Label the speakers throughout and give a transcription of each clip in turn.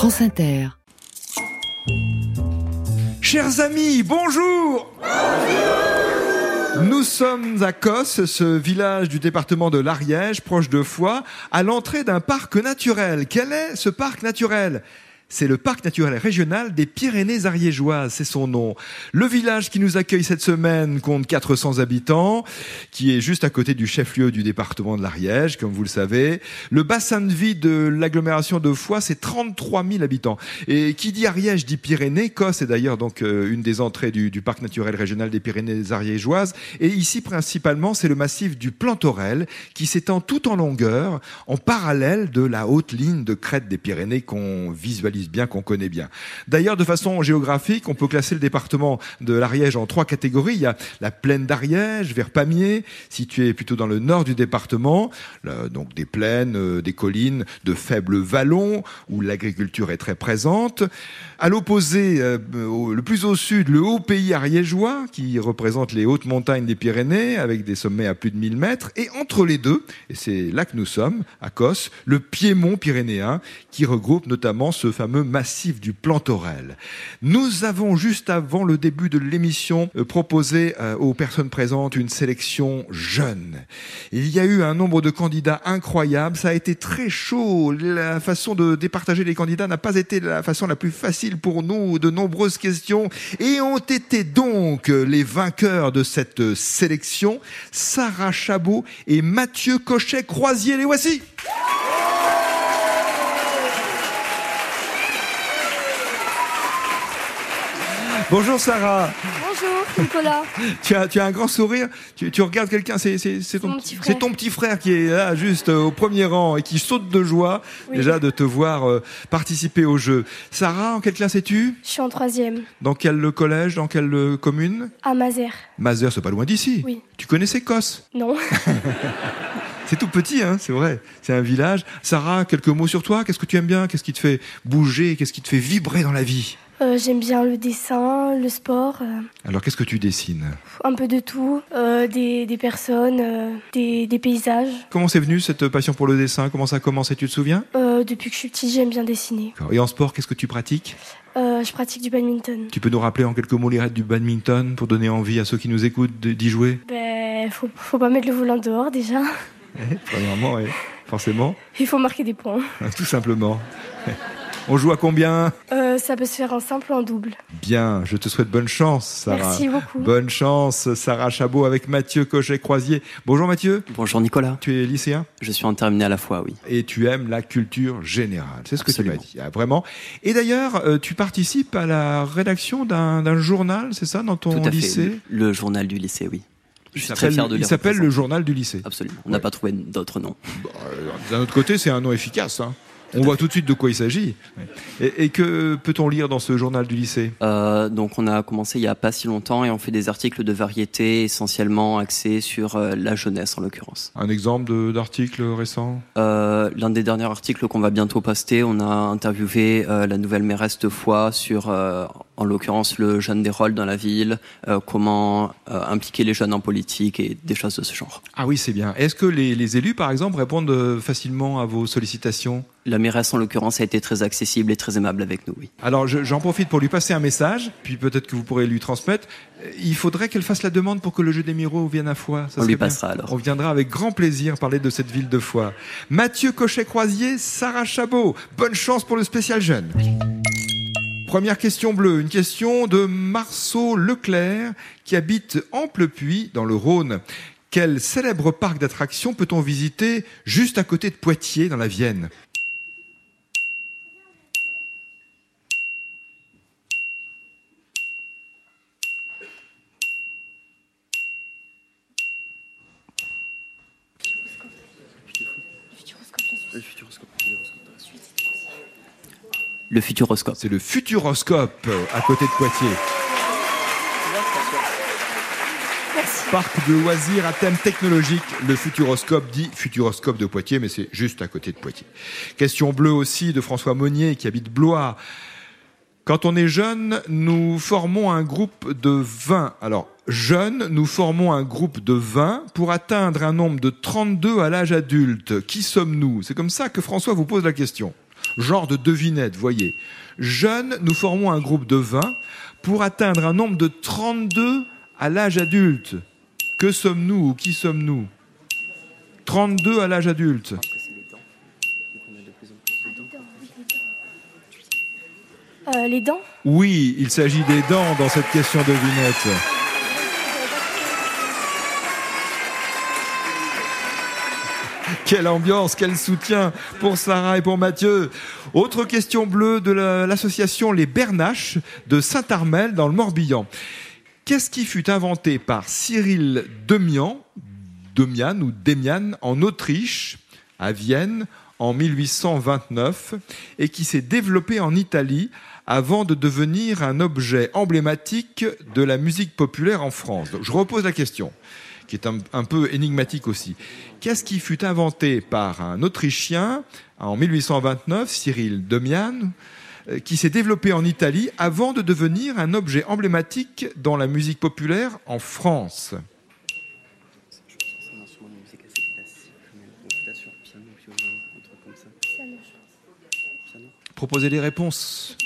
Speaker 1: France Inter.
Speaker 2: Chers amis, bonjour Nous sommes à Cos, ce village du département de l'Ariège, proche de Foix, à l'entrée d'un parc naturel. Quel est ce parc naturel? C'est le parc naturel régional des Pyrénées ariégeoises, c'est son nom. Le village qui nous accueille cette semaine compte 400 habitants, qui est juste à côté du chef-lieu du département de l'Ariège, comme vous le savez. Le bassin de vie de l'agglomération de Foix, c'est 33 000 habitants. Et qui dit Ariège dit Pyrénées. Cos est d'ailleurs donc euh, une des entrées du, du, parc naturel régional des Pyrénées ariégeoises. Et ici, principalement, c'est le massif du Plantorel, qui s'étend tout en longueur, en parallèle de la haute ligne de crête des Pyrénées qu'on visualise bien, qu'on connaît bien. D'ailleurs, de façon géographique, on peut classer le département de l'Ariège en trois catégories. Il y a la plaine d'Ariège, vers Pamiers, située plutôt dans le nord du département, donc des plaines, euh, des collines, de faibles vallons, où l'agriculture est très présente. À l'opposé, euh, le plus au sud, le haut pays ariégeois, qui représente les hautes montagnes des Pyrénées, avec des sommets à plus de 1000 mètres. Et entre les deux, et c'est là que nous sommes, à Cos, le piémont pyrénéen, qui regroupe notamment ce fameux massif du Plantorel. Nous avons juste avant le début de l'émission euh, proposé euh, aux personnes présentes une sélection jeune. Il y a eu un nombre de candidats incroyable, ça a été très chaud. La façon de départager les candidats n'a pas été la façon la plus facile pour nous. De nombreuses questions et ont été donc les vainqueurs de cette sélection, Sarah Chabot et Mathieu Cochet-Croisier. Les voici. Bonjour Sarah.
Speaker 3: Bonjour Nicolas.
Speaker 2: tu, as, tu as un grand sourire, tu, tu regardes quelqu'un, c'est, ton, ton, petit frère qui est là juste euh, au premier rang et qui saute de joie déjà de te voir euh, participer au jeu. Sarah, en quelle classe es-tu?
Speaker 3: Je suis en troisième.
Speaker 2: Dans quel collège, dans quelle euh, commune?
Speaker 3: À Mazères.
Speaker 2: Mazères, c'est pas loin d'ici.
Speaker 3: Oui.
Speaker 2: Tu connaissais Cos?
Speaker 3: Non.
Speaker 2: C'est tout petit, hein, c'est vrai. C'est un village. Sarah, quelques mots sur toi? Qu'est-ce que tu aimes bien? Qu'est-ce qui te fait bouger? Qu'est-ce qui te fait vibrer dans la vie?
Speaker 3: Euh, J'aime bien le dessin, le sport. Euh.
Speaker 2: Alors, qu'est-ce que tu dessines
Speaker 3: Un peu de tout. Euh, des, des, personnes, euh, des, des, paysages.
Speaker 2: Comment c'est venu cette passion pour le dessin? Comment ça a commencé Tu te souviens?
Speaker 3: Depuis que je suis petit, j'aime bien dessiner.
Speaker 2: Et en sport, qu'est-ce que tu pratiques?
Speaker 3: Je pratique du badminton.
Speaker 2: Tu peux nous rappeler en quelques mots les règles du badminton pour donner envie à ceux qui nous écoutent d'y jouer?
Speaker 3: Ben, faut, faut pas mettre le volant dehors déjà.
Speaker 2: Eh, premièrement, oui, forcément.
Speaker 3: Il faut marquer des points.
Speaker 2: Tout simplement. On joue à combien?
Speaker 3: Euh, Ça peut se faire en simple ou en double.
Speaker 2: Bien, je te souhaite bonne chance, Sarah.
Speaker 3: Merci beaucoup.
Speaker 2: Bonne chance, Sarah Chabot, avec Mathieu Cochet-Croisier. Bonjour Mathieu.
Speaker 4: Bonjour Nicolas.
Speaker 2: Tu es lycéen?
Speaker 4: Je suis en terminée à la fois, oui.
Speaker 2: Et tu aimes la culture générale, c'est ce que tu m'as dit. Ah, vraiment. Et d'ailleurs, euh, tu participes à la rédaction d'un journal, c'est ça, dans ton
Speaker 4: Tout à
Speaker 2: lycée?
Speaker 4: Fait, Le journal du lycée, oui.
Speaker 2: Je suis très fier de Il s'appelle le journal du lycée.
Speaker 4: Absolument. On n'a ouais. pas trouvé d'autre nom.
Speaker 2: Bah, D'un autre côté, c'est un nom efficace. Hein. On voit tout de suite de quoi il s'agit. Et, et, que peut-on lire dans ce journal du lycée?
Speaker 4: Euh, Donc on a commencé il y a pas si longtemps et on fait des articles de variété essentiellement axés sur euh, la jeunesse en l'occurrence.
Speaker 2: Un exemple d'article récent?
Speaker 4: Euh, L'un des derniers articles qu'on va bientôt poster, on a interviewé la nouvelle mairesse de Foix sur en l'occurrence le jeune des rôles dans la ville, euh, comment impliquer les jeunes en politique et des choses de ce genre.
Speaker 2: Ah oui, c'est bien. Est-ce que les, les élus, par exemple, répondent facilement à vos sollicitations?
Speaker 4: La mairesse, en l'occurrence, a été très accessible et très aimable avec nous, oui.
Speaker 2: Alors, j'en profite pour lui passer un message, puis peut-être que vous pourrez lui transmettre. Il faudrait qu'elle fasse la demande pour que le jeu des Miro vienne à Foix.
Speaker 4: Ça On lui passera bien. alors.
Speaker 2: On viendra avec grand plaisir parler de cette ville de Foix. Mathieu Cochet-Croisier, Sarah Chabot. Bonne chance pour le spécial jeune. Première question bleue, une question de Marceau Leclerc qui habite Amplepuis dans le Rhône. Quel célèbre parc d'attractions peut-on visiter juste à côté de Poitiers dans la Vienne?
Speaker 4: Le Futuroscope.
Speaker 2: C'est le Futuroscope à côté de Poitiers. Parc de loisirs à thème technologique. Le Futuroscope dit Futuroscope de Poitiers, mais c'est juste à côté de Poitiers. Question bleue aussi de François Monnier qui habite Blois. Quand on est jeune, nous formons un groupe de 20. Alors, jeunes, nous formons un groupe de 20 pour atteindre un nombre de 32 à l'âge adulte. Qui sommes-nous? C'est comme ça que François vous pose la question. Genre de devinette, voyez. Jeunes, nous formons un groupe de 20 pour atteindre un nombre de 32 à l'âge adulte. Que sommes-nous ou qui sommes-nous? 32 à l'âge adulte.
Speaker 3: Euh, les dents?
Speaker 2: Oui, il s'agit des dents dans cette question devinette. Quelle ambiance, quel soutien pour Sarah et pour Mathieu. Autre question bleue de la- l'association Les Bernaches de Saint-Armel dans le Morbihan. Qu'est-ce qui fut inventé par Cyril Demian, Demian ou Demian en Autriche, à Vienne, en 1829, et qui s'est développé en Italie avant de devenir un objet emblématique de la musique populaire en France? Je repose la question, qui est un, un peu énigmatique aussi. Qu'est-ce qui fut inventé par un Autrichien en 1829, Cyril Demian, euh, qui s'est développé en Italie avant de devenir un objet emblématique dans la musique populaire en France? Proposez des réponses,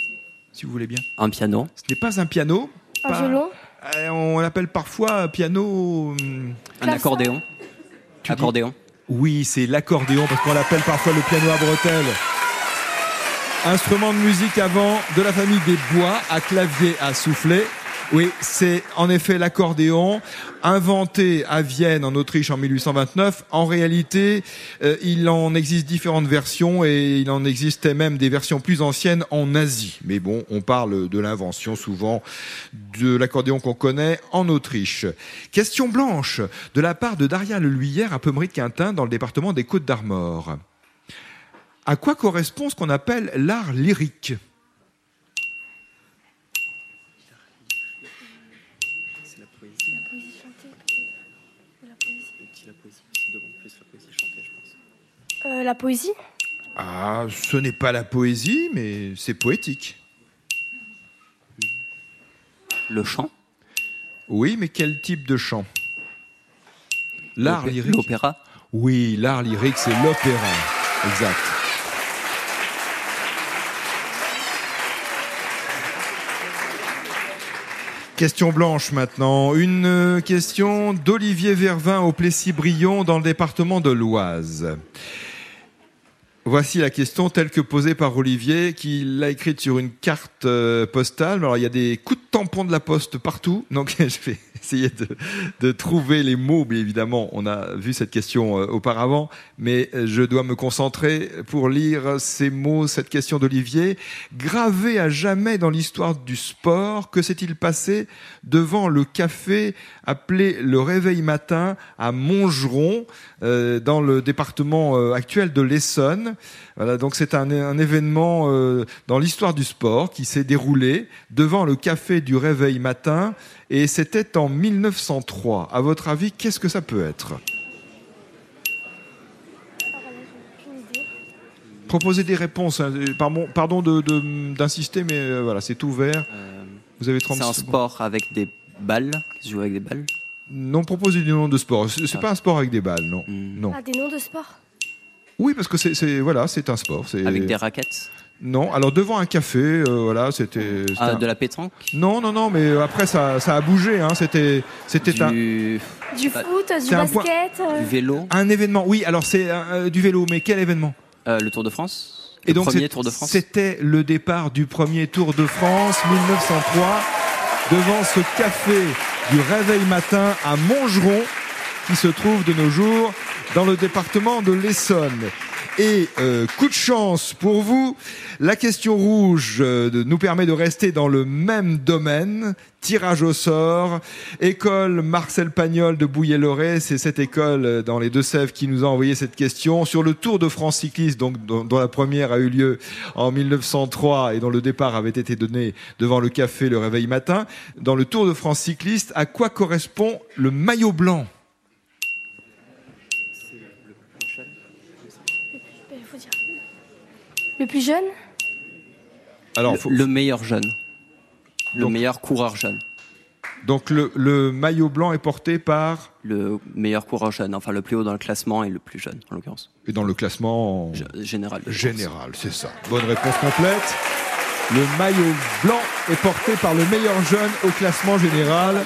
Speaker 2: si vous voulez bien.
Speaker 4: Un piano,
Speaker 2: Ce n'est pas un piano.
Speaker 3: Un
Speaker 2: pas-
Speaker 3: violon
Speaker 2: On l'appelle parfois piano. hum,
Speaker 4: un accordéon.
Speaker 2: Tu dis-
Speaker 4: accordéon.
Speaker 2: Oui, c'est l'accordéon parce qu'on l'appelle parfois le piano à bretelles. Instrument de musique avant de la famille des bois à clavier à souffler. Oui, c'est en effet l'accordéon, inventé à Vienne en Autriche en 1829. En réalité, euh, il en existe différentes versions et il en existait même des versions plus anciennes en Asie. Mais bon, on parle de l'invention souvent de l'accordéon qu'on connaît en Autriche. Question blanche de la part de Daria Leluyère à Pemery-Quintin dans le département des Côtes d'Armor. À quoi correspond ce qu'on appelle l'art lyrique?
Speaker 4: La poésie?
Speaker 2: Ah, ce n'est pas la poésie, mais c'est poétique.
Speaker 4: Le chant,
Speaker 2: Oui, mais quel type de chant? L'art lyrique
Speaker 4: l'opéra,
Speaker 2: Oui, l'art lyrique, c'est l'opéra. Exact. Question blanche maintenant. Une question d'Olivier Vervin au Plessis-Brion dans le département de l'Oise. Voici la question telle que posée par Olivier, qui l'a écrite sur une carte euh, postale. Alors, il y a des coups de tampon de la poste partout. Donc, je vais essayer de, trouver les mots. Mais évidemment, on a vu cette question euh, auparavant. Mais euh, je dois me concentrer pour lire ces mots, cette question d'Olivier. Gravé à jamais dans l'histoire du sport, que s'est-il passé devant le café appelé le Réveil Matin à Montgeron, euh, dans le département actuel de l'Essonne? Voilà, donc c'est un, événement dans l'histoire du sport qui s'est déroulé devant le café du Réveil Matin et c'était en 1903. À votre avis, qu'est-ce que ça peut être Proposez des réponses. hein. Pardon, pardon de- de- d'insister, mais euh, voilà, c'est ouvert.
Speaker 4: euh,
Speaker 2: Vous avez 30
Speaker 4: c'est un
Speaker 2: secondes.
Speaker 4: sport avec des balles, qui se joue avec des balles.
Speaker 2: Non, proposez des noms de sport. C'est c'est
Speaker 4: Ah.
Speaker 2: pas un sport avec des balles, non.
Speaker 4: Hmm.
Speaker 2: Non.
Speaker 3: Ah, des noms de sport
Speaker 2: Oui, parce que c'est c'est- voilà, c'est un sport. c'est-
Speaker 4: Avec des raquettes.
Speaker 2: Non, alors devant un café, euh, voilà, c'était. c'était
Speaker 4: Ah,
Speaker 2: un-
Speaker 4: de la pétanque?
Speaker 2: Non, non, non, mais après ça, ça a bougé. Hein. C'était, c'était un,
Speaker 4: Du,
Speaker 3: Du
Speaker 4: Ah,
Speaker 3: foot, du basket euh,
Speaker 4: du vélo.
Speaker 2: un événement. Oui, alors c'est euh, du vélo, mais quel événement?
Speaker 4: Euh, le Tour de France. Le premier
Speaker 2: c'est-
Speaker 4: Tour de France.
Speaker 2: C'était le départ du premier Tour de France 1903 devant ce café du Réveil Matin à Montgeron qui se trouve de nos jours dans le département de l'Essonne. Et euh, coup de chance pour vous, la question rouge euh, nous permet de rester dans le même domaine. Tirage au sort, école Marcel Pagnol de Bouillé-Loré, c'est cette école euh, dans les Deux-Sèvres qui nous a envoyé cette question. Sur le Tour de France cycliste, donc dont la première a eu lieu en 1903 et dont le départ avait été donné devant le café le réveil matin. Dans le Tour de France cycliste, à quoi correspond le maillot blanc
Speaker 3: il faut dire. Le plus jeune
Speaker 2: Alors,
Speaker 4: le,
Speaker 2: faut-
Speaker 4: le meilleur jeune. Le
Speaker 2: Donc-
Speaker 4: meilleur coureur jeune.
Speaker 2: Donc le, le maillot blanc est porté par
Speaker 4: Le meilleur coureur jeune, enfin le plus haut dans le classement et le plus jeune en l'occurrence.
Speaker 2: et dans le classement
Speaker 4: G- Général.
Speaker 2: général, c'est ça. Bonne réponse complète. Le maillot blanc est porté par le meilleur jeune au classement général.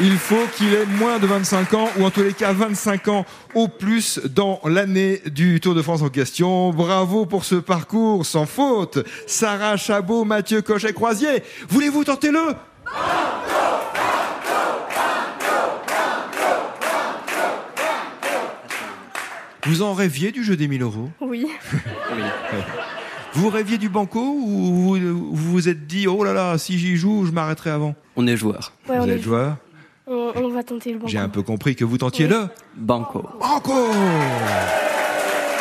Speaker 2: Il faut qu'il ait moins de 25 ans, ou en tous les cas 25 ans au plus dans l'année du Tour de France en question. Bravo pour ce parcours sans faute. Sarah Chabot, Mathieu Cochet-Croisier, voulez-vous tenter le? Vous en rêviez du jeu des 1000 euros?
Speaker 3: Oui.
Speaker 4: Oui.
Speaker 2: Vous rêviez du banco ou vous vous vous êtes dit oh là là si j'y joue je m'arrêterai avant
Speaker 4: On est joueur.
Speaker 3: Ouais,
Speaker 2: Vous
Speaker 3: on, est-
Speaker 2: êtes joueur
Speaker 3: on, on va tenter le banco.
Speaker 2: J'ai un peu compris que vous tentiez
Speaker 3: Oui.
Speaker 2: le
Speaker 4: Banco.
Speaker 2: banco.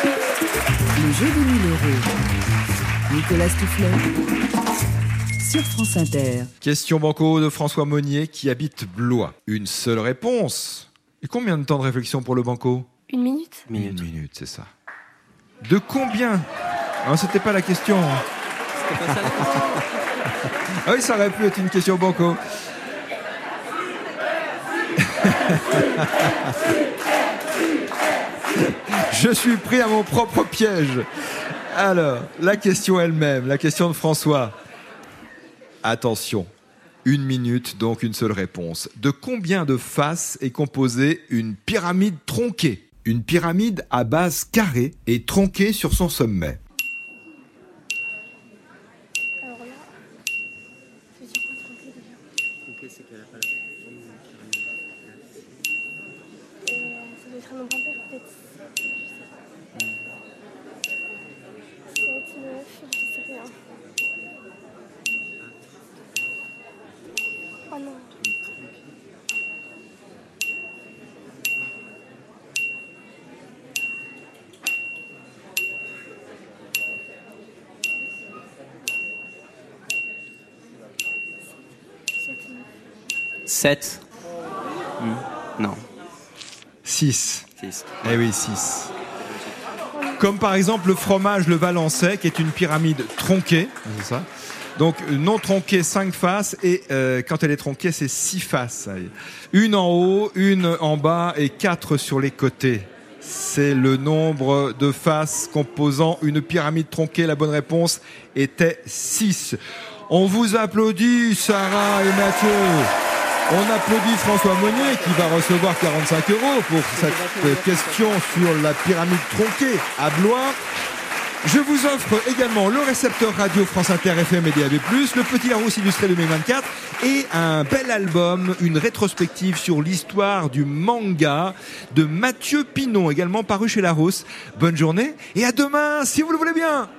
Speaker 1: Le jeu des 1000 euros. Nicolas Stoufflet. Sur France Inter.
Speaker 2: Question banco de François Monnier qui habite Blois. Une seule réponse. Et combien de temps de réflexion pour le banco?
Speaker 3: Une minute
Speaker 4: Minute.
Speaker 2: Une minute, c'est ça. De combien Non, c'était pas la question. ah oui, ça aurait pu être une question banco. Je suis pris à mon propre piège. Alors, la question elle-même, la question de François. Attention, une minute, donc une seule réponse. De combien de faces est composée une pyramide tronquée? Une pyramide à base carrée et tronquée sur son sommet.
Speaker 3: Alors là, ça veut dire quoi tromper déjà Euh, Ça doit être un nombre impair, peut-être 7, je sais pas. 7, 9, je sais rien.
Speaker 4: 7. Hmm. Non.
Speaker 2: 6. Eh oui, 6. Comme par exemple le fromage, le valençais, qui est une pyramide tronquée. Ah, Donc non tronquée, 5 faces, et euh, quand elle est tronquée, c'est 6 faces. Une en haut, une en bas et 4 sur les côtés. C'est le nombre de faces composant une pyramide tronquée. La bonne réponse était 6. On vous applaudit, Sarah et Mathieu. On applaudit François Monnier qui va recevoir 45 euros pour cette question sur la pyramide tronquée à Blois. Je vous offre également le récepteur radio France Inter FM et DAB+, le Petit Larousse illustré 2024 et un bel album, une rétrospective sur l'histoire du manga de Mathieu Pinon, également paru chez Larousse. Bonne journée et à demain si vous le voulez bien.